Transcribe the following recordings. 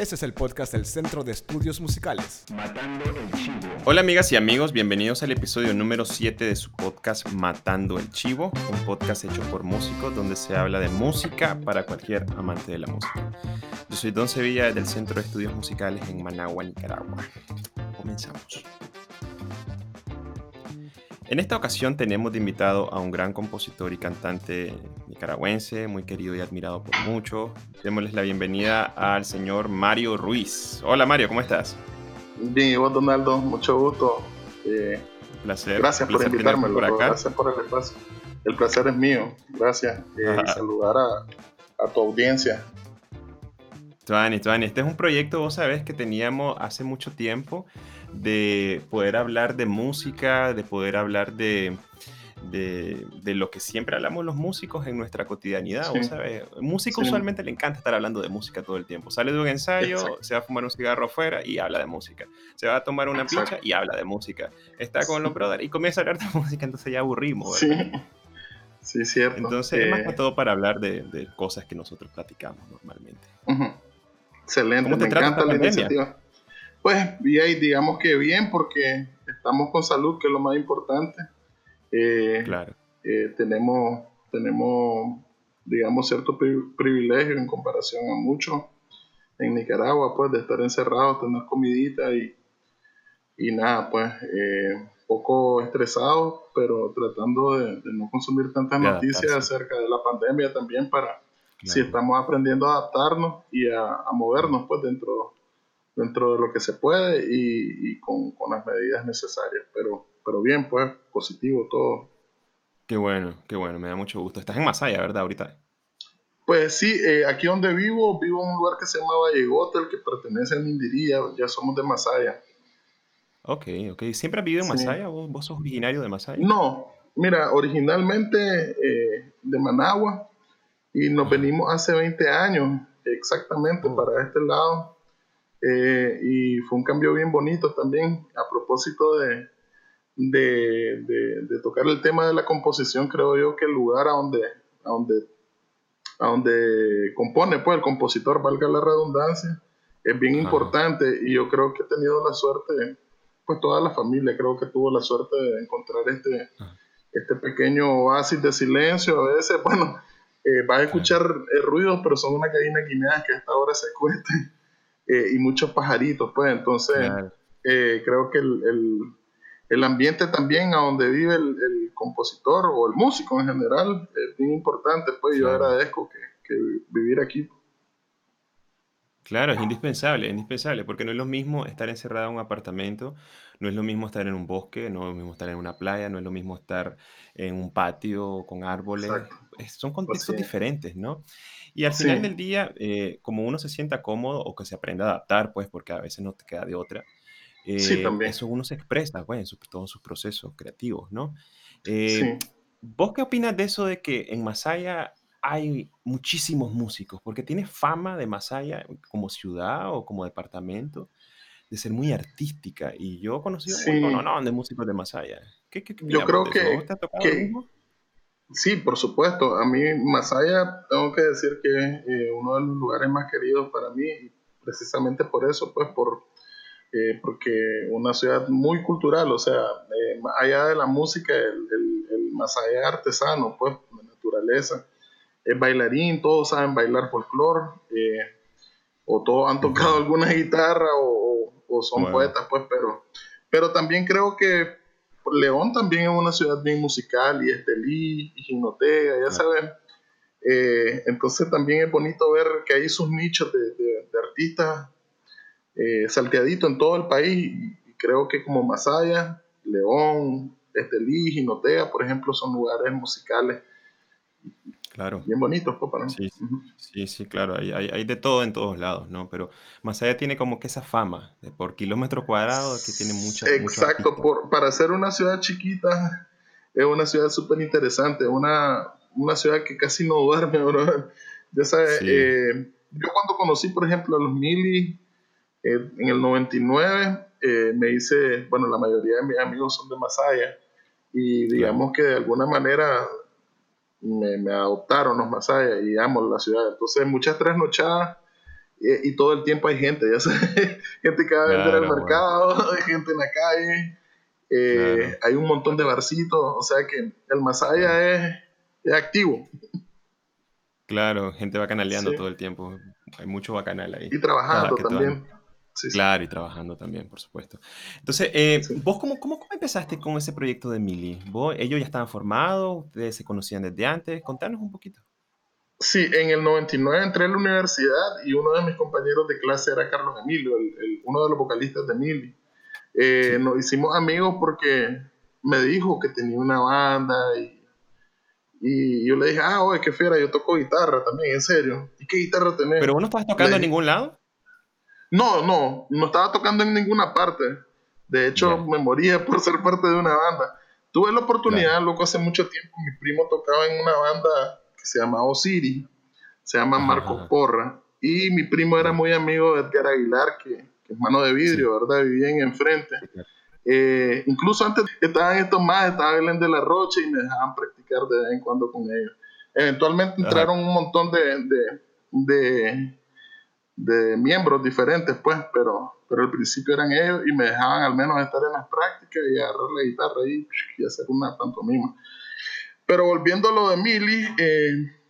Este es el podcast del Centro de Estudios Musicales. Matando el Chivo. Hola amigas y amigos, bienvenidos al episodio número 7 de su podcast Matando el Chivo, un podcast hecho por músicos donde se habla de música para cualquier amante de la música. Yo soy Don Sevilla del Centro de Estudios Musicales en Managua, Nicaragua. Comenzamos. En esta ocasión tenemos de invitado a un gran compositor y cantante nicaragüense, muy querido y admirado por muchos. Démosles la bienvenida al señor Mario Ruiz. Hola Mario, ¿cómo estás? Bien, y vos Donaldo, mucho gusto. Eh, placer. Gracias por invitarme, por acá. gracias por el espacio. El placer es mío, gracias. Eh, saludar a, a tu audiencia. Tuani, Tuani, este es un proyecto, vos sabés, que teníamos hace mucho tiempo de poder hablar de música, de poder hablar de, de, lo que siempre hablamos los músicos en nuestra cotidianidad. Sí. ¿sabes? Músico usualmente le encanta estar hablando de música todo el tiempo. Sale de un ensayo, se va a fumar un cigarro afuera y habla de música. Se va a tomar una picha y habla de música. Está con los brothers y comienza a hablar de música, entonces ya aburrimos. ¿verdad? Sí. Sí, cierto. Entonces, es más que todo para hablar de, de, cosas que nosotros platicamos normalmente. Excelente, me encanta la iniciativa. Pues bien, digamos que bien, porque estamos con salud, que es lo más importante. Eh, claro. Eh, tenemos, tenemos, digamos, cierto privilegio en comparación a muchos en Nicaragua, pues, de estar encerrados, tener comidita y, y nada, pues, eh, poco estresados, pero tratando de, de no consumir tantas noticias acerca de la pandemia también para claro. si estamos aprendiendo a adaptarnos y a, a movernos, pues, dentro dentro de lo que se puede y, y con, con, las medidas necesarias. Pero, pero bien, pues, positivo todo. Qué bueno, qué bueno, me da mucho gusto. Estás en Masaya, ¿verdad? Ahorita. Pues sí, eh, aquí donde vivo, vivo en un lugar que se llama Vallegote, el que pertenece a Mindiría, ya somos de Masaya. Ok, ok. ¿Siempre has vivido en Masaya? ¿Vos, ¿Vos, sos originario de Masaya? No, mira, originalmente eh, de Managua y nos venimos hace 20 años exactamente oh. para este lado eh, y fue un cambio bien bonito también a propósito de, de, de, de, tocar el tema de la composición. Creo yo que el lugar a donde, a donde, a donde compone pues, el compositor, valga la redundancia, es bien Ajá. importante y yo creo que he tenido la suerte, pues toda la familia creo que tuvo la suerte de encontrar este, este pequeño oasis de silencio. A veces, bueno, eh, vas a escuchar eh, ruidos, pero son una gallina guinea que hasta ahora se cueste eh, y muchos pajaritos, pues entonces claro. eh, creo que el, el, el, ambiente también a donde vive el, el, compositor o el músico en general es bien importante, pues claro. yo agradezco que, que, vivir aquí. Claro, es indispensable, es indispensable, porque no es lo mismo estar encerrado en un apartamento, no es lo mismo estar en un bosque, no es lo mismo estar en una playa, no es lo mismo estar en un patio con árboles, es, son contextos pues sí. diferentes, ¿no? Y al final sí. del día, eh, como uno se sienta cómodo o que se aprenda a adaptar, pues, porque a veces no te queda de otra, eh, sí, eso uno se expresa, pues, en su, todos sus procesos creativos, ¿no? Eh, ¿Vos qué opinas de eso de que en Masaya hay muchísimos músicos? Porque tiene fama de Masaya como ciudad o como departamento de ser muy artística. Y yo he conocido sí. un montón de músicos de Masaya. ¿Qué, qué, qué yo creo que. Sí, por supuesto. A mí Masaya tengo que decir que es eh, uno de los lugares más queridos para mí, precisamente por eso, pues por eh, porque una ciudad muy cultural, o sea, eh, allá de la música, el, el, el Masaya artesano, pues, de naturaleza, es bailarín, todos saben bailar folclore, eh, o todos han tocado alguna guitarra o, o son bueno. poetas, pues, pero, pero también creo que León también es una ciudad bien musical, y Estelí, y Ginotega, ya saben. Eh, entonces también es bonito ver que hay sus nichos de, de, de artistas eh, salteaditos en todo el país. Y creo que como Masaya, León, Estelí, Ginotega, por ejemplo, son lugares musicales Claro. Bien bonitos, pues, para sí, sí, sí, claro, hay, hay, hay, de todo en todos lados, ¿no? Pero Masaya tiene como que esa fama de por kilómetro cuadrado que tiene mucha... Exacto, por, para ser una ciudad chiquita, es una ciudad súper interesante, una, una ciudad que casi no duerme, bro. Ya sabes, sí. eh, yo cuando conocí, por ejemplo, a los Mili eh, en el 99, eh, me hice, bueno, la mayoría de mis amigos son de Masaya, y digamos que de alguna manera me, me, adoptaron los masayas y amo la ciudad. Entonces, muchas trasnochadas eh, y todo el tiempo hay gente, ya sabes, gente que va a vender al mercado, hay gente en la calle, eh, hay un montón de barcitos, o sea que el Masaya es, es, activo. Claro, gente bacanaleando todo el tiempo, hay mucho bacanal ahí. Y trabajando también. Claro, y trabajando también, por supuesto. Entonces, eh, ¿vos cómo, cómo, cómo, empezaste con ese proyecto de Mili? ¿Vos, ¿Ellos ya estaban formados? ¿Ustedes se conocían desde antes? Contanos un poquito. Sí, en el 99 entré a la universidad y uno de mis compañeros de clase era Carlos Emilio, el, uno de los vocalistas de Mili. Eh, nos hicimos amigos porque me dijo que tenía una banda y, y yo le dije, ah, oye, qué fiera, yo toco guitarra también, en serio. ¿Y qué guitarra tenés? ¿Pero vos no estabas tocando en ningún lado? No, no, no estaba tocando en ninguna parte. De hecho, me moría por ser parte de una banda. Tuve la oportunidad, loco, hace mucho tiempo, mi primo tocaba en una banda que se llama Osiris, se llama Marco Porra, y mi primo era muy amigo de Edgar Aguilar, que, es mano de vidrio, ¿verdad? Vivían enfrente. Eh, incluso antes estaban estos más, estaba Belén de la Rocha y me dejaban practicar de vez en cuando con ellos. Eventualmente entraron un montón de, de, de, miembros diferentes, pues, pero, pero al principio eran ellos y me dejaban al menos estar en las prácticas y agarrar la guitarra y, y hacer una pantomima. Pero volviendo a lo de Mili, eh,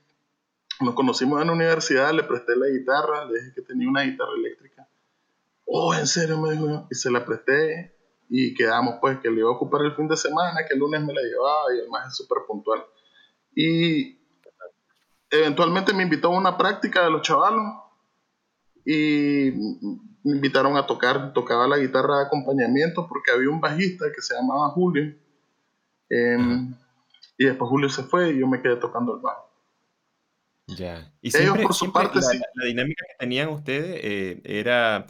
nos conocimos en la universidad, le presté la guitarra, le dije que tenía una guitarra eléctrica. Oh, en serio, me dijo, y se la presté y quedamos pues que le iba a ocupar el fin de semana, que el lunes me la llevaba y además es súper puntual. Y eventualmente me invitó a una práctica de los chavalos y me invitaron a tocar, tocaba la guitarra de acompañamiento porque había un bajista que se llamaba Julio. Eh, y después Julio se fue y yo me quedé tocando el bajo. Ya. Y siempre, por su parte, la, la, dinámica que tenían ustedes eh, era,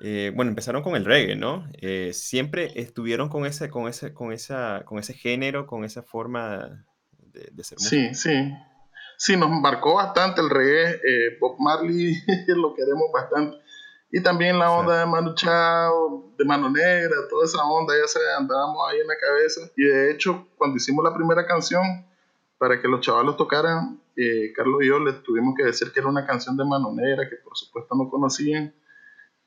eh, bueno, empezaron con el reggae, ¿no? Eh, siempre estuvieron con ese, con ese, con esa, con ese género, con esa forma de, de ser Sí, sí. Sí, nos marcó bastante el reggae. Bob Marley lo queremos bastante. Y también la onda de Manu Chao, de Mano Negra, toda esa onda, ya se andábamos ahí en la cabeza. Y de hecho, cuando hicimos la primera canción, para que los chavalos tocaran, eh, Carlos y yo les tuvimos que decir que era una canción de Mano Negra, que por supuesto no conocían.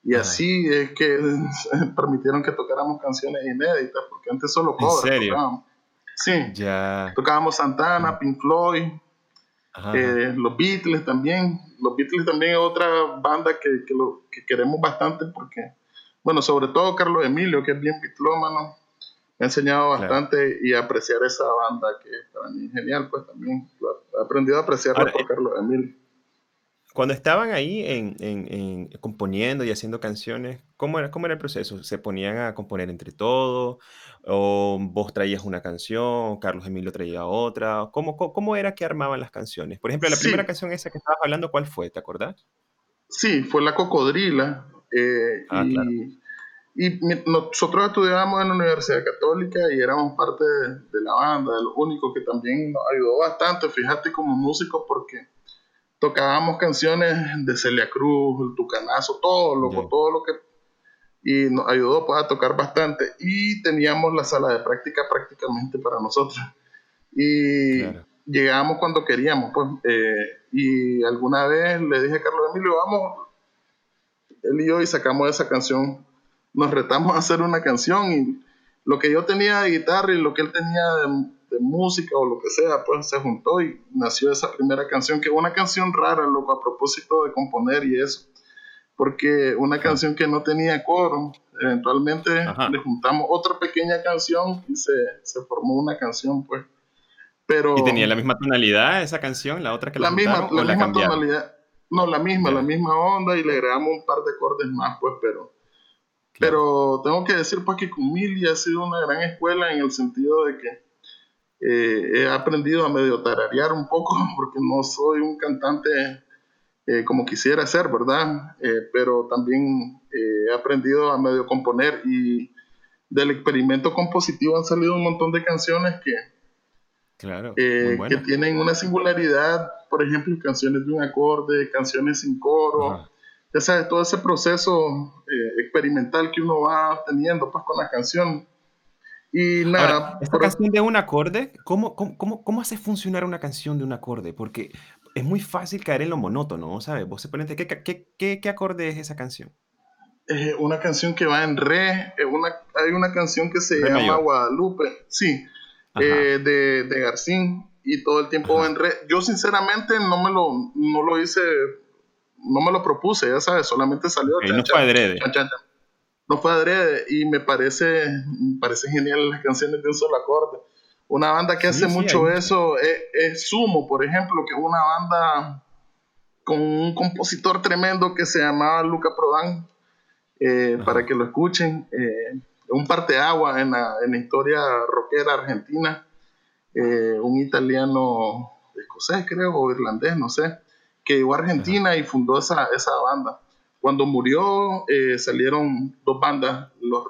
Y así es que permitieron que tocáramos canciones inéditas, porque antes solo covers tocábamos. Sí, ya. tocábamos Santana, Pink Floyd, eh, los Beatles también. Los Beatles también es otra banda que, que, lo, que queremos bastante porque, bueno, sobre todo Carlos Emilio, que es bien bitlómano, me ha enseñado bastante y a apreciar esa banda que para mí es genial, pues también he aprendido a apreciarla por eh, Carlos Emilio. Cuando estaban ahí en, en, componiendo y haciendo canciones, ¿cómo era, ¿cómo era el proceso? ¿Se ponían a componer entre todos? ¿O vos traías una canción, Carlos Emilio traía otra? ¿Cómo, cómo, era que armaban las canciones? Por ejemplo, la primera canción esa que estabas hablando, ¿cuál fue? ¿Te acordás? Sí, fue La Cocodrila. Eh, ah, y, y, nosotros estudiábamos en la Universidad Católica y éramos parte de, de la banda, de lo único que también nos ayudó bastante, fíjate, como músicos, porque tocábamos canciones de Celia Cruz, el Tucanazo, todo, loco, todo lo que... Y nos ayudó pues, a tocar bastante. Y teníamos la sala de práctica prácticamente para nosotros. Y llegábamos cuando queríamos, pues. Eh, y alguna vez le dije a Carlos Emilio, vamos, él y yo, y sacamos esa canción. Nos retamos a hacer una canción y lo que yo tenía de guitarra y lo que él tenía de de música o lo que sea, pues se juntó y nació esa primera canción, que es una canción rara, loco, a propósito de componer y eso, porque una canción que no tenía coro, eventualmente le juntamos otra pequeña canción y se, se, formó una canción, pues. Pero, ¿Y tenía la misma tonalidad esa canción, la otra que la, misma, la, misma tonalidad? No, la misma, la misma onda y le agregamos un par de acordes más, pues, pero... Pero tengo que decir pues que con Mili ha sido una gran escuela en el sentido de que eh, he aprendido a medio tararear un poco porque no soy un cantante eh, como quisiera ser, ¿verdad? Eh, pero también he aprendido a medio componer y del experimento compositivo han salido un montón de canciones que, claro, que tienen una singularidad, por ejemplo, canciones de un acorde, canciones sin coro. Ya sabes, todo ese proceso experimental que uno va teniendo pues, con la canción y nada. esta canción de un acorde, ¿cómo, cómo, cómo, hace funcionar una canción de un acorde? Porque es muy fácil caer en lo monótono, ¿sabes? Vos se ponen, ¿qué, qué, qué, qué acorde es esa canción? Es una canción que va en re, una, hay una canción que se llama Guadalupe, sí, eh, de, de Garcín, y todo el tiempo va en re. Yo sinceramente no me lo, no lo hice, no me lo propuse, ya sabes, solamente salió. no fue adrede. No fue adrede, y me parece, me parece genial las canciones de un solo acorde. Una banda que hace mucho eso es, Sumo, por ejemplo, que es una banda con un compositor tremendo que se llamaba Luca Prodan, eh, para que lo escuchen. Eh, un parteagua en la, en la historia rockera argentina. Eh, un italiano escocés, creo, o irlandés, no sé, que llegó a Argentina y fundó esa, esa banda. Cuando murió, salieron dos bandas, los,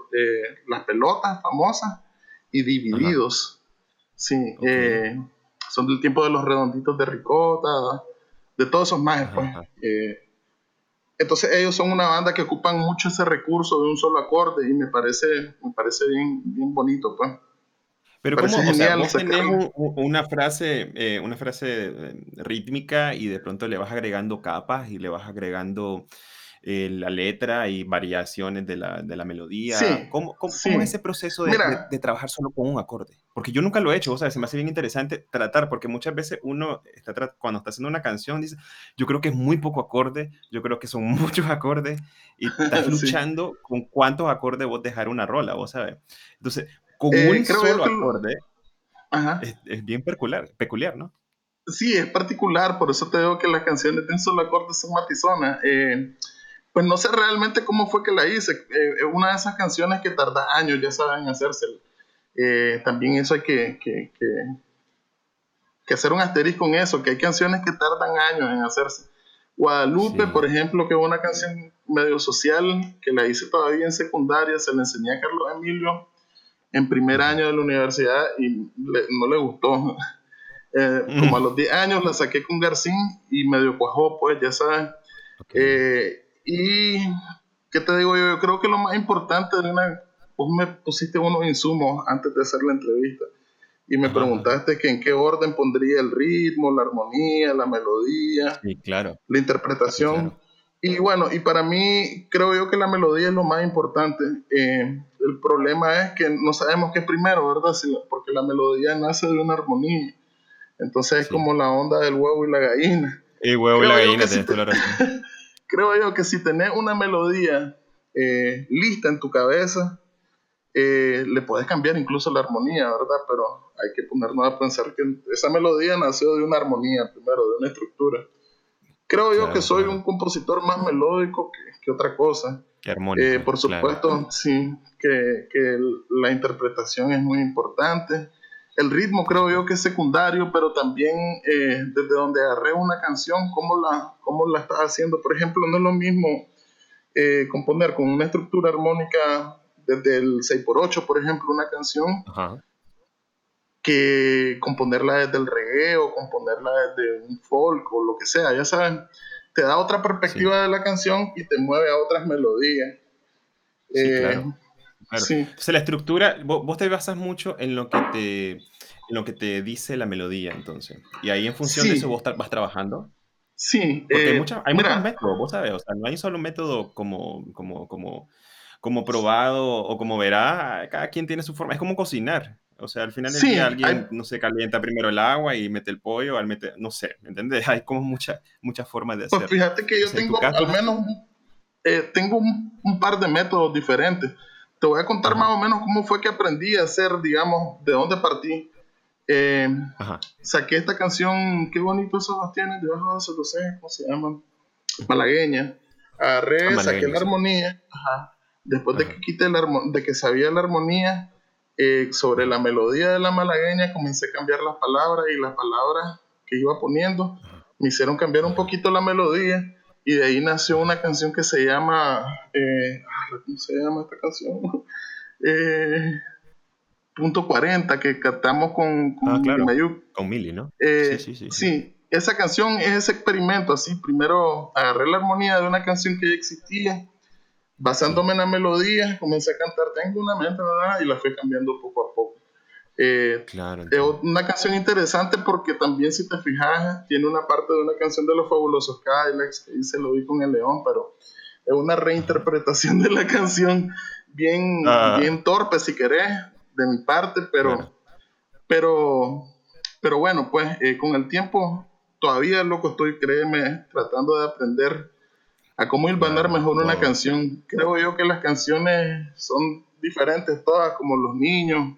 Las Pelotas, famosas, y Divididos. Sí, eh, son del tiempo de los redonditos de ricota, de todos esos más, pues. Eh, entonces ellos son una banda que ocupan mucho ese recurso de un solo acorde y me parece, me parece bien, bien bonito, pues. Pero como, o sea, vos tenés una frase, eh, una frase rítmica y de pronto le vas agregando capas y le vas agregando eh, la letra y variaciones de la, de la melodía. ¿Cómo, cómo, es ese proceso de, de, trabajar solo con un acorde? Porque yo nunca lo he hecho, o sea, se me hace bien interesante tratar, porque muchas veces uno, está cuando está haciendo una canción, dice, yo creo que es muy poco acorde, yo creo que son muchos acordes, y estás luchando con cuántos acordes vos dejar una rola, vos sabes. Entonces, con eh, un solo acorde, Es, es, bien peculiar, peculiar, ¿no? Sí, es particular, por eso te digo que las canciones de un solo acorde son matizonas. Eh, pues no sé realmente cómo fue que la hice. Eh, es una de esas canciones que tarda años, ya saben, hacerse. Eh, también eso hay que, que, que, hacer un asterisco con eso, que hay canciones que tardan años en hacerse. Guadalupe, por ejemplo, que es una canción medio social, que la hice todavía en secundaria, se la enseñé a Carlos Emilio en primer año de la universidad y no le gustó. Eh, como a los 10 años la saqué con Garcín y medio cuajó, pues ya saben. Y, ¿qué te digo yo? Yo creo que lo más importante una... Vos me pusiste unos insumos antes de hacer la entrevista y me preguntaste que en qué orden pondría el ritmo, la armonía, la melodía, claro. la interpretación. Y bueno, y para mí creo yo que la melodía es lo más importante. Eh, el problema es que no sabemos qué es primero, ¿verdad? porque la melodía nace de una armonía. Entonces es como la onda del huevo y la gallina. El huevo y la gallina, toda la razón. creo yo que si tenés una melodía eh, lista en tu cabeza, eh, le puedes cambiar incluso la armonía, ¿verdad? Pero hay que ponernos a pensar que esa melodía nació de una armonía primero, de una estructura. Creo yo que soy un compositor más melódico que, otra cosa. Que armónico, eh, por supuesto, sí, que, que, la interpretación es muy importante el ritmo creo yo que es secundario, pero también eh, desde donde agarré una canción, cómo la, cómo la estás haciendo. Por ejemplo, no es lo mismo eh, componer con una estructura armónica desde el 6x8, por ejemplo, una canción, que componerla desde el reggae o componerla desde un folk o lo que sea, ya saben, te da otra perspectiva de la canción y te mueve a otras melodías. Sí, eh, entonces la estructura, vos, te basas mucho en lo que te, en lo que te dice la melodía, entonces. Y ahí en función de eso vos vas trabajando. Sí. Porque hay, eh, muchos métodos, vos sabes, o sea, no hay solo un método como, como, como, como probado o como verá, cada quien tiene su forma, es como cocinar. O sea, al final del día alguien, no sé, calienta primero el agua y mete el pollo, al mete, no sé, ¿me entiendes? Hay como muchas muchas formas de pues hacer. Pues fíjate que yo tengo al menos, eh, tengo un, un, par de métodos diferentes. Te voy a contar más o menos cómo fue que aprendí a hacer, digamos, de dónde partí. Eh, saqué esta canción, qué bonito esos tienes debajo de esos, no sé cómo se llaman, malagueña. Agarré, ah, saqué la armonía. Después de que quité la de que sabía la armonía, eh, sobre la melodía de la malagueña comencé a cambiar las palabras y las palabras que iba poniendo me hicieron cambiar un poquito la melodía y de ahí nació una canción que se llama, eh, ¿cómo se llama esta canción? Eh, punto 40, que cantamos con, con, ah, claro. con Mili, ¿no? Eh, sí, sí, sí, sí, esa canción es ese experimento, así, primero agarré la armonía de una canción que ya existía, basándome en la melodía, comencé a cantar, tengo una mente, y la fui cambiando poco a poco. Eh, claro, es una canción interesante porque también, si te fijas, tiene una parte de una canción de los fabulosos Cadillacs que dice Lo vi con el león, pero es una reinterpretación de la canción bien, ah. bien torpe, si querés, de mi parte, pero, pero, pero bueno, pues eh, con el tiempo todavía, loco, estoy, créeme, tratando de aprender a cómo ir a mejor una canción. Creo yo que las canciones son diferentes todas, como los niños,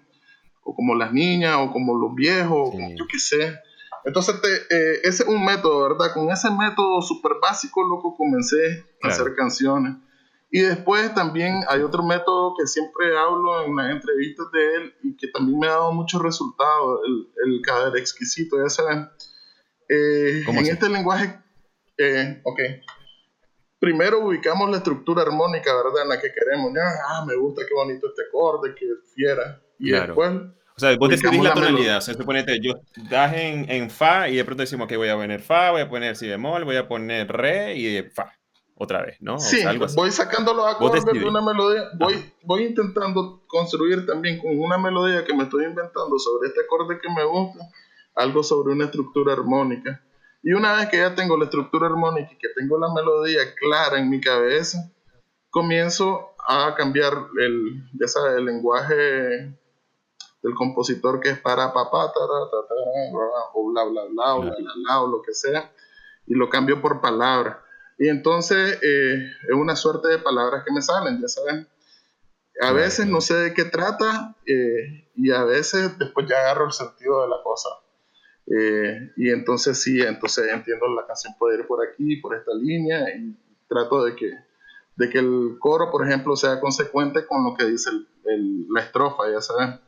o como las niñas, o como los viejos, yo qué sé. Entonces, eh, ese es un método, ¿verdad? Con ese método súper básico, loco, comencé a hacer canciones. Y después también hay otro método que siempre hablo en las entrevistas de él y que también me ha dado muchos resultados, el, el cader exquisito, ya saben. Eh, en este lenguaje, eh, ok, primero ubicamos la estructura armónica, ¿verdad? En la que queremos. ah, me gusta, qué bonito este acorde, qué fiera. Y después... O sea, vos decidís la, tonalidad. O sea, suponete, yo das en, en, Fa y de pronto decimos que voy a poner Fa, voy a poner Si bemol, voy a poner Re y Fa. Otra vez, ¿no? Sí, voy sacando los acordes de una melodía. Voy, voy intentando construir también con una melodía que me estoy inventando sobre este acorde que me gusta, algo sobre una estructura armónica. Y una vez que ya tengo la estructura armónica y que tengo la melodía clara en mi cabeza, comienzo a cambiar el, ya sabes, el lenguaje del compositor que es para papá, o bla, bla, bla, bla, bla, o lo que sea, y lo cambio por palabras. Y entonces eh, es una suerte de palabras que me salen, ya saben. A veces no sé de qué trata eh, y a veces después ya agarro el sentido de la cosa. Eh, y entonces sí, entonces entiendo la canción puede ir por aquí, por esta línea, y trato de que, de que el coro, por ejemplo, sea consecuente con lo que dice la estrofa, ya saben.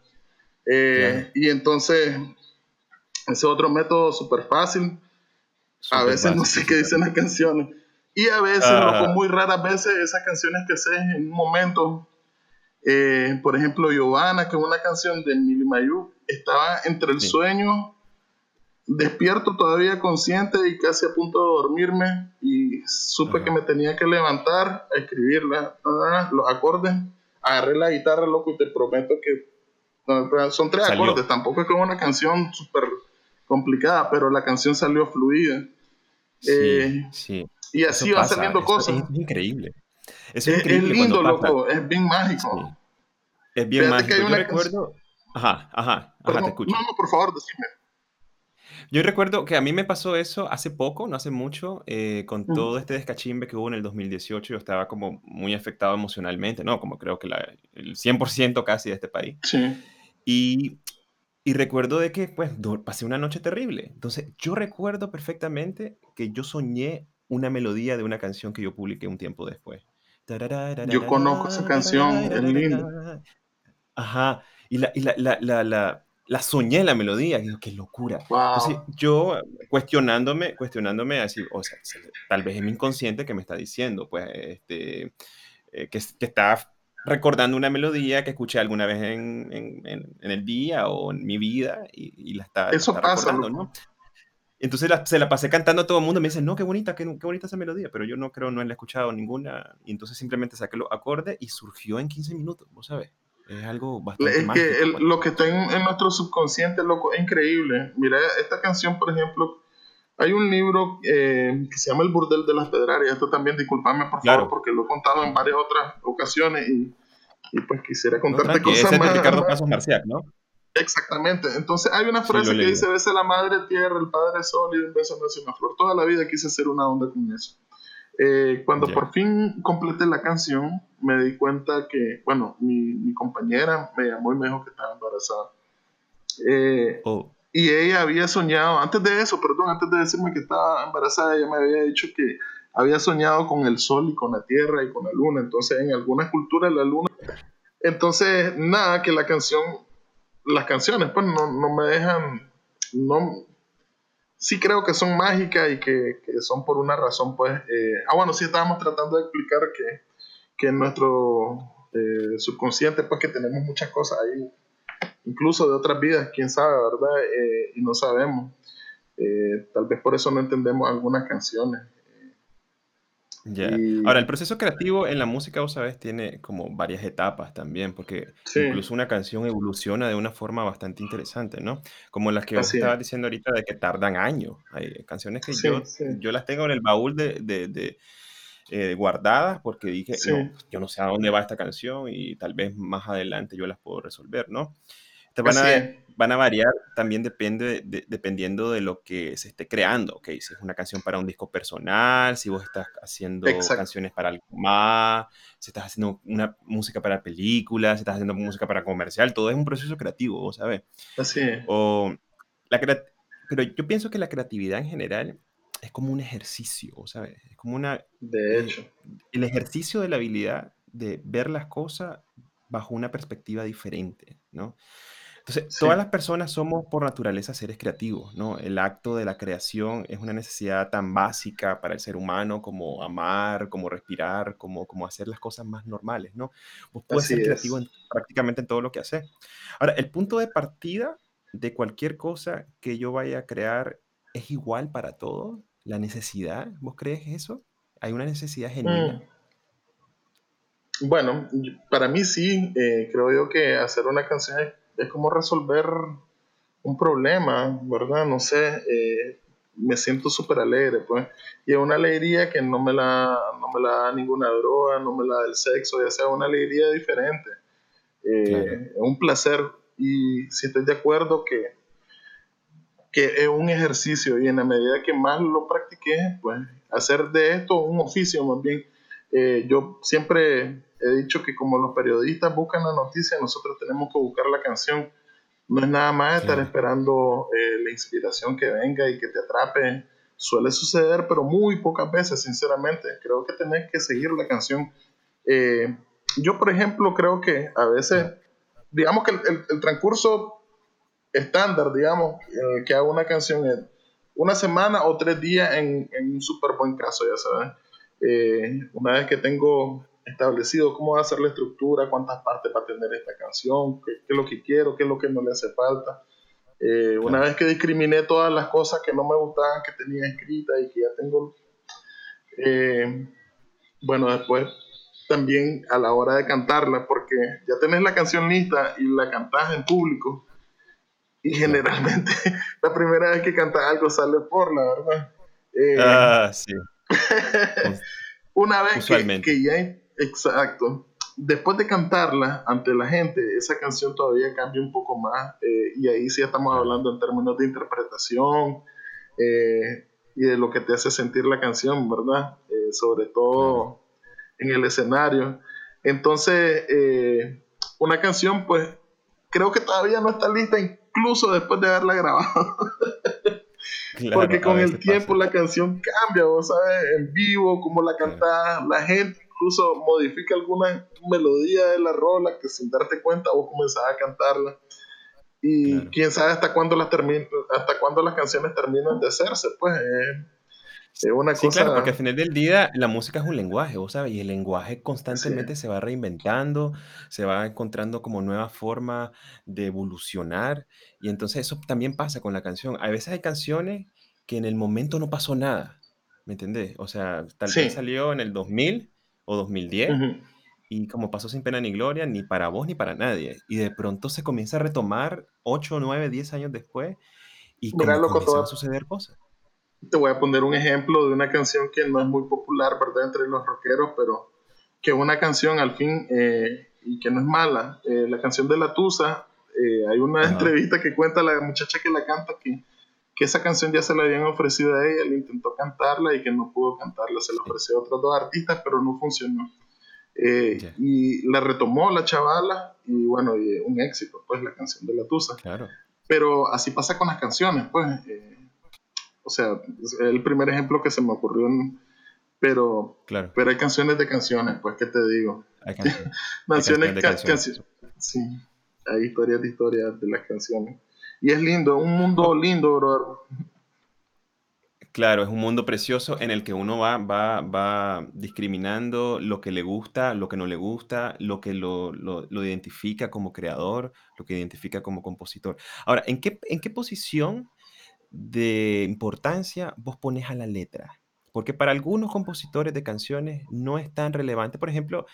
Eh, y entonces, ese otro método súper fácil. a veces no sé qué dicen las canciones. Y a veces, uh, muy raras veces, esas canciones que sé en un momento, eh, por ejemplo, Giovanna, que es una canción de Mili Mayú, estaba entre el sueño despierto todavía consciente y casi a punto de dormirme y supe que me tenía que levantar a escribirla, los acordes, agarré la guitarra, loco, y te prometo que son tres acordes, tampoco es como una canción súper complicada, pero la canción salió fluida. Sí, eh, sí. Y así va saliendo cosas. Es, increíble. Es, increíble lindo, loco, es bien mágico. Es bien mágico. Yo recuerdo... Ajá, ajá, ajá, te escucho. No, no, por favor, decime. Yo recuerdo que a mí me pasó eso hace poco, no hace mucho, eh, con todo este descachimbe que hubo en el 2018. Yo estaba como muy afectado emocionalmente, ¿no? Como creo que la, el 100% casi de este país. Sí. Y, y recuerdo de que, pues, pasé una noche terrible. Entonces, yo recuerdo perfectamente que yo soñé una melodía de una canción que yo publiqué un tiempo después. Yo conozco esa canción, es linda. Ajá. Y la, y la, la, la la soñé la melodía, digo, qué locura. Entonces, yo cuestionándome, cuestionándome así, o sea, tal vez es mi inconsciente que me está diciendo, pues, este, eh, que, que, está recordando una melodía que escuché alguna vez en, en, en el día o en mi vida y, la está, Eso pasa, recordando, ¿no? Entonces se la pasé cantando a todo el mundo, me dicen, no, qué bonita, qué, qué, bonita esa melodía, pero yo no creo, no la he escuchado ninguna, y entonces simplemente saqué los acordes y surgió en 15 minutos, vos sabes. Es algo bastante. Es que pues. lo que está en, nuestro subconsciente, loco, es increíble. Mira, esta canción, por ejemplo, hay un libro eh, que se llama El Burdel de las Pedrarias. Esto también, discúlpame por favor, porque lo he contado en varias otras ocasiones y, y pues quisiera contarte cosas más. Es de Ricardo Pasos Marcial, ¿no? Exactamente. Entonces hay una frase que dice: Besa la madre tierra, el padre sol y un beso nace una flor. Toda la vida quise hacer una onda con eso. Eh, cuando por fin completé la canción, me di cuenta que, bueno, mi, mi compañera me llamó y me dijo que estaba embarazada. Eh, oh. Y ella había soñado, antes de eso, perdón, antes de decirme que estaba embarazada, ella me había dicho que había soñado con el sol y con la tierra y con la luna. Entonces, en algunas culturas la luna... Entonces, nada, que la canción, las canciones, pues no, no me dejan, no, sí creo que son mágicas y que, que son por una razón, pues... Eh, ah, bueno, sí estábamos tratando de explicar que, que nuestro eh, subconsciente, pues que tenemos muchas cosas ahí, incluso de otras vidas, quién sabe, ¿verdad? Eh, y no sabemos. tal vez por eso no entendemos algunas canciones. Ya. Ahora, el proceso creativo en la música, vos sabés, tiene como varias etapas también, porque sí, incluso una canción evoluciona de una forma bastante interesante, ¿no? Como las que vos así es. estabas diciendo ahorita de que tardan años. Hay canciones que Sí, yo, sí, yo las tengo en el baúl de, de- de, eh, guardadas porque dije, no, yo no sé a dónde va esta canción y tal vez más adelante yo las puedo resolver, ¿no? Te van así a, es. van a variar, también depende de- dependiendo de lo que se esté creando, ¿ok? Si es una canción para un disco personal, si vos estás haciendo Exacto, canciones para algo más, si estás haciendo una música para películas, si estás haciendo música para comercial, todo es un proceso creativo, ¿vos ¿sabes? así es. O la pero yo pienso que la creatividad en general es como un ejercicio, ¿sabes? Es como una, De eh, hecho, el ejercicio de la habilidad de ver las cosas bajo una perspectiva diferente, ¿no? Entonces, todas las personas somos por naturaleza seres creativos, ¿no? El acto de la creación es una necesidad tan básica para el ser humano como amar, como respirar, como, como hacer las cosas más normales, ¿no? Vos puedes así ser creativo en prácticamente en todo lo que haces. Ahora, el punto de partida de cualquier cosa que yo vaya a crear es igual para todos. La necesidad, ¿vos crees eso? ¿Hay una necesidad Mm, genuina? Bueno, para mí sí, eh, creo yo que hacer una canción es, es como resolver un problema, ¿verdad? No sé, eh, me siento súper alegre, pues. Y es una alegría que no me, la, no me la da ninguna droga, no me la da el sexo, ya sea una alegría diferente. Claro, Eh, es un placer y si estoy de acuerdo que, que es un ejercicio y en la medida que más lo practiqué, pues hacer de esto un oficio más bien. Eh, yo siempre he dicho que como los periodistas buscan la noticia, nosotros tenemos que buscar la canción no es nada más estar claro, esperando eh, la inspiración que venga y que te atrape. Suele suceder, pero muy pocas veces, sinceramente. Creo que tenés que seguir la canción. Eh, yo, por ejemplo, creo que a veces, digamos que el, el- el transcurso estándar, digamos, en el que hago una canción es una semana o tres días en, en un súper buen caso, ya sabes. Eh, una vez que tengo establecido cómo va a ser la estructura, cuántas partes va a tener esta canción, qué, qué es lo que quiero, qué es lo que no le hace falta. Eh, una vez que discriminé todas las cosas que no me gustaban, que tenía escritas y que ya tengo, eh, bueno, después también a la hora de cantarla, porque ya tenés la canción lista y la cantás en público, y generalmente la primera vez que cantas algo sale por la verdad. Eh, Ah, sí, una vez que, que ya, exacto, después de cantarla ante la gente, esa canción todavía cambia un poco más eh, y ahí sí estamos Claro, hablando en términos de interpretación eh, y de lo que te hace sentir la canción, ¿verdad? Eh, sobre claro. todo en el escenario. Entonces, eh, una canción, pues, creo que todavía no está lista incluso después de haberla grabado. Claro, Porque con el tiempo pasa. la canción cambia, vos sabes, en vivo, cómo la Claro, cantás, la gente incluso modifica alguna melodía de la rola que sin darte cuenta vos comenzás a cantarla. Y claro. quién sabe hasta cuándo las, termin hasta cuándo las canciones terminan de hacerse, pues eh, es una Sí, claro, porque al cosa, final del día la música es un lenguaje, vos sabes, y el lenguaje es, constantemente se va reinventando, se va encontrando como nuevas formas de evolucionar, y entonces eso también pasa con la canción. A veces hay canciones que en el momento no pasó nada, ¿me entendés? O sea, tal vez sí, salió en el 2000 o 2010 ujú. y como pasó sin pena ni gloria, ni para vos ni para nadie, y de pronto se comienza a retomar 8, 9, 10 años después y Mira, loco, comienzan a suceder cosas. te voy a poner un ejemplo de una canción que no es muy popular, ¿verdad? Entre los rockeros, pero que es una canción al fin eh, y que no es mala. Eh, la canción de La Tusa, eh, hay una Ajá, entrevista que cuenta la muchacha que la canta que, que esa canción ya se la habían ofrecido a ella, le intentó cantarla y que no pudo cantarla, se la ofreció a otros dos artistas, pero no funcionó. Eh, y la retomó la chavala y bueno, y, un éxito, pues la canción de La Tusa. claro. Pero así pasa con las canciones, pues. eh, o sea, es el primer ejemplo que se me ocurrió, en- pero, Claro, pero hay canciones de canciones, pues, ¿qué te digo? hay canciones, hay Canciones, de ca- canciones. cancio- sí, hay historias de historias de las canciones. Y es lindo, un mundo lindo, brother. claro, es un mundo precioso en el que uno va, va, va discriminando lo que le gusta, lo que no le gusta, lo que lo, lo- lo identifica como creador, lo que identifica como compositor. Ahora, ¿en qué, en qué posición de importancia vos pones a la letra? porque para algunos compositores de canciones no es tan relevante. Por ejemplo,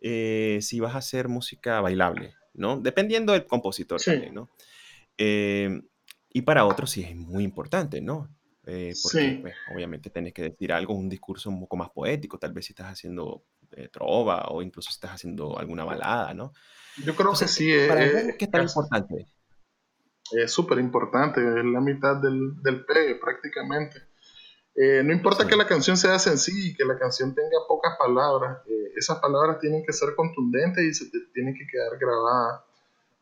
eh, si vas a hacer música bailable, ¿no? Dependiendo del compositor también, ¿no? Eh, y para otros sí es muy importante, ¿no? Eh, porque pues, obviamente tenés que decir algo, un discurso un poco más poético, tal vez si estás haciendo trova o incluso si estás haciendo alguna balada, ¿no? Yo creo que sí. Para ¿Qué es tan importante? Es súper importante, es la mitad del, del pegue prácticamente. Eh, no importa que la canción sea sencilla y que la canción tenga pocas palabras, eh, esas palabras tienen que ser contundentes y se tienen que quedar grabadas.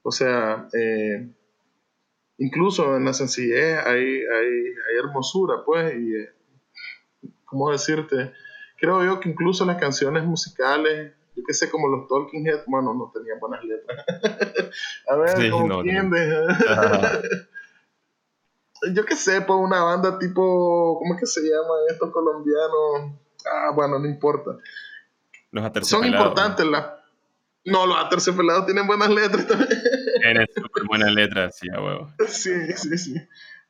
O sea, eh, incluso en la sencillez hay, hay, hay hermosura, pues, y, ¿cómo decirte? Creo yo que incluso las canciones musicales, yo que sé, como los Talking Heads, bueno, no tenían buenas letras. A ver, ¿cómo no, entiendes? yo qué sé, pues una banda tipo, ¿cómo es que se llama estos colombianos? Ah, bueno, no importa. Los Son importantes las... No, los aterciopelados tienen buenas letras también. Tienen súper buenas letras, sí, a huevo. Sí, sí, sí.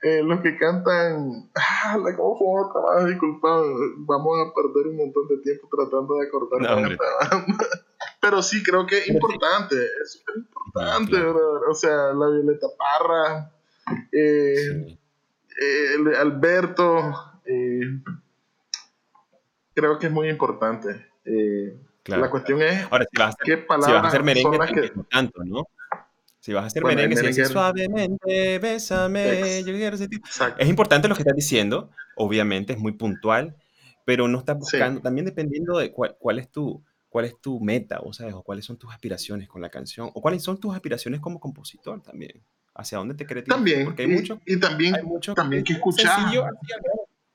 Eh, los que cantan... Ah, ¿cómo fue otra más? Disculpa, vamos a perder un montón de tiempo tratando de acordar no, esta banda. Pero sí, creo que es importante, es importante, O sea, la Violeta Parra... Eh, eh, Alberto, creo que es muy importante. La cuestión es Ahora, si vas a hacer, qué palabras si vas a hacer merengue, son que... tanto, ¿no? Si vas a hacer merengue, si dices suavemente, bésame, yo quiero sentir. Es importante lo que estás diciendo, obviamente, es muy puntual, pero no estás buscando, también dependiendo de cuál, cuál, es tu, cuál es tu meta, o, sea, o cuáles son tus aspiraciones con la canción, o cuáles son tus aspiraciones como compositor también hacia dónde te crees También, porque hay y, mucho, y también, también que escuchar.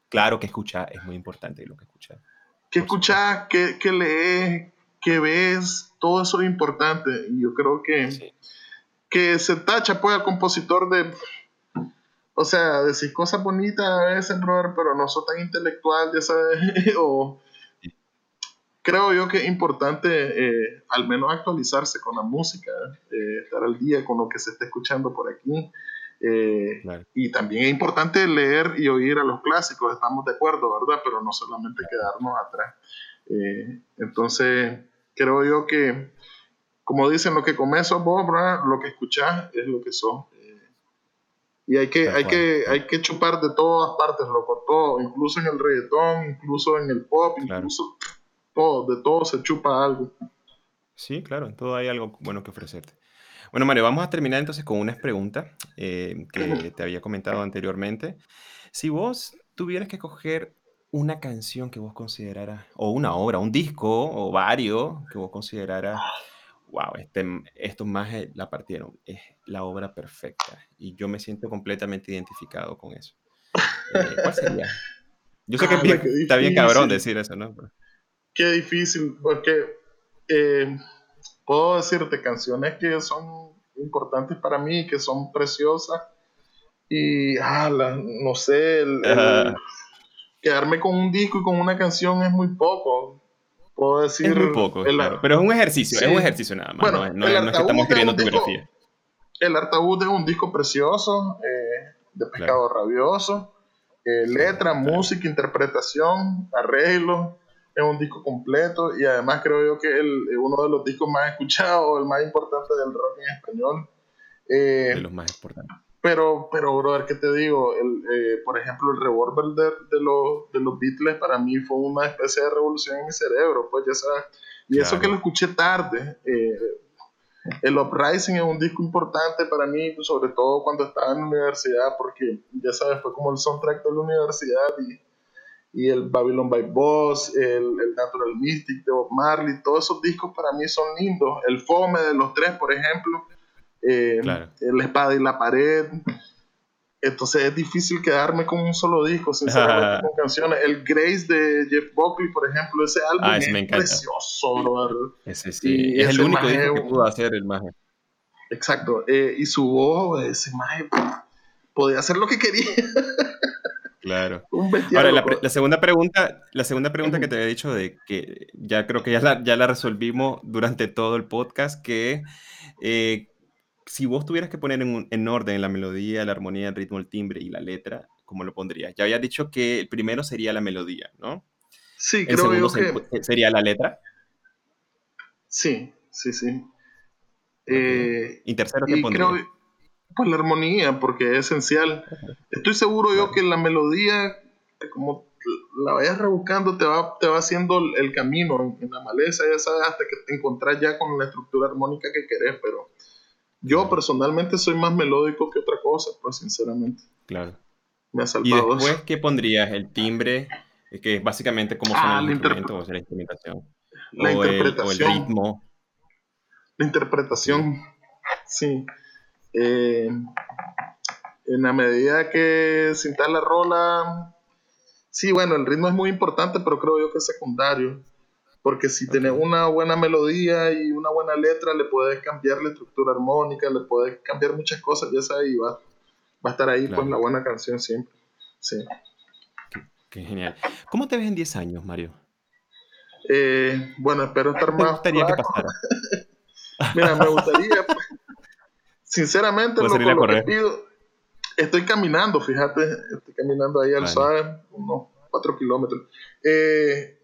Claro que escuchar es muy importante lo que escuchar. Que escuchar, que, que lees, que ves, todo eso es importante. Yo creo que, que se tacha pues al compositor de, o sea, decir cosas bonitas a veces, brother, pero no soy tan intelectual, ya sabes, o creo yo que es importante eh, al menos actualizarse con la música, eh, estar al día con lo que se está escuchando por aquí. Eh, y también es importante leer y oír a los clásicos, estamos de acuerdo, ¿verdad? Pero no solamente quedarnos atrás. entonces, creo yo que, como dicen, lo que comes sos vos, lo que escuchás es lo que sos. y hay que, hay, que, hay que chupar de todas partes, loco, todo, incluso en el reggaetón, incluso en el pop, incluso de todo se chupa algo. Sí, claro, en todo hay algo bueno que ofrecerte. Bueno, Mario, vamos a terminar entonces con unas preguntas eh, que te había comentado anteriormente. Si vos tuvieras que coger una canción que vos consideraras, o una obra, un disco, o varios, que vos consideraras, wow, este, estos más la partieron, es la obra perfecta. Y yo me siento completamente identificado con eso. Eh, ¿Cuál sería? Yo sé que ah, está bien cabrón decir eso, ¿no? qué difícil, porque eh, puedo decirte canciones que son importantes para mí, que son preciosas, y ah, no sé, quedarme con un disco y con una canción es muy poco. Puedo decir. Es muy poco, pero es un ejercicio, es un ejercicio nada más. Bueno, no, es, que estamos escribiendo tu biografía. El Artaúd es un disco precioso, eh, de pescado rabioso. Eh, letra, música, interpretación, arreglo es un disco completo y además creo yo que es uno de los discos más escuchados, el más importante del rock en español. Eh, de los más importantes. Pero, pero, brother, ¿qué te digo? El, eh, por ejemplo, el Revolver de, de, los, de los Beatles para mí fue una especie de revolución en mi cerebro, pues ya sabes. Y eso que lo escuché tarde. Eh, el Uprising es un disco importante para mí, sobre todo cuando estaba en la universidad, porque ya sabes, fue como el soundtrack de la universidad y y el Babylon by Boss, el, el, Natural Mystic de Bob Marley, todos esos discos para mí son lindos. El Fome de los tres, por ejemplo, eh, El Espada y la Pared. Entonces es difícil quedarme con un solo disco, sinceramente, con canciones. El Grace de Jeff Buckley, por ejemplo, ese álbum ah, es precioso, brother. Ese sí, es el único disco que pudo hacer el maje. Exacto, eh, y su voz, ese maje, podía hacer lo que quería. Claro. Ahora, la, segunda pregunta, la segunda pregunta que te había dicho de que ya creo que ya la, ya la resolvimos durante todo el podcast, que eh, si vos tuvieras que poner en, en, orden la melodía, la armonía, el ritmo, el timbre y la letra, cómo lo pondrías? Ya habías dicho que el primero sería la melodía, ¿no? Sí, ¿El creo segundo que... se- sería la letra? Sí, sí, sí. Eh, ¿Y tercero qué y pondrías? creo, pues la armonía, porque es esencial. Estoy seguro yo que la melodía, como la vayas rebuscando, te va, te va haciendo el, el camino en, en la maleza, ya sabes, hasta que te encontrás ya con la estructura armónica que querés, pero yo personalmente soy más melódico que otra cosa, pues sinceramente. Claro. Me ha ¿Y salvado después eso. qué pondrías? ¿El timbre? Que es básicamente cómo Ah, suena la el interpre- instrumento, o sea, la instrumentación. La o, el, o el interpretación. ritmo. La interpretación, sí. Eh, en la medida que sintas la rola, sí, bueno, el ritmo es muy importante, pero creo yo que es secundario. Porque si tenés una buena melodía y una buena letra, le puedes cambiar la estructura armónica, le puedes cambiar muchas cosas, ya sabes, y va, va a estar ahí Claro. pues la buena canción siempre. Sí. Qué genial. ¿Cómo te ves en 10 años, Mario? Eh, bueno, espero estar ¿Qué te más gustaría que pasara? Mira, me gustaría, pues, sinceramente, loco, lo que pido, estoy caminando, fíjate, estoy caminando ahí al Vale. suave, unos 4 kilómetros. Eh,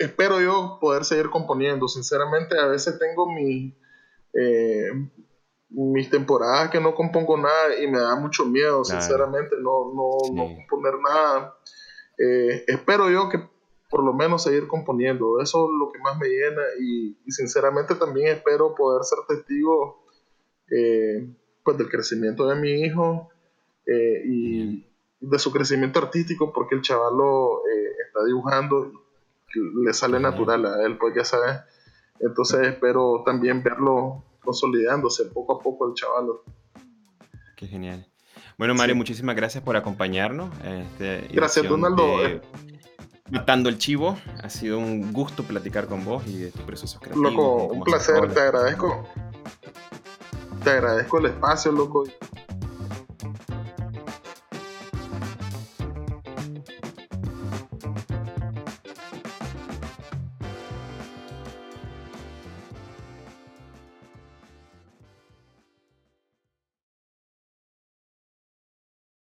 espero yo poder seguir componiendo, sinceramente, a veces tengo mi, eh, mis temporadas que no compongo nada y me da mucho miedo, Claro. sinceramente, no, no, no componer nada. Eh, espero yo que por lo menos seguir componiendo, eso es lo que más me llena y, y sinceramente también espero poder ser testigo eh, pues del crecimiento de mi hijo y de su crecimiento artístico porque el chavalo está dibujando le sale natural a él, pues ya sabes. Entonces espero también verlo consolidándose poco a poco el chavalo. Qué genial. Bueno, Mario, Sí. muchísimas gracias por acompañarnos. en esta Gracias, Donaldo. de Matando el Chivo. Ha sido un gusto platicar con vos y de tus procesos creativos. Loco, un placer, te agradezco. Te agradezco el espacio, loco.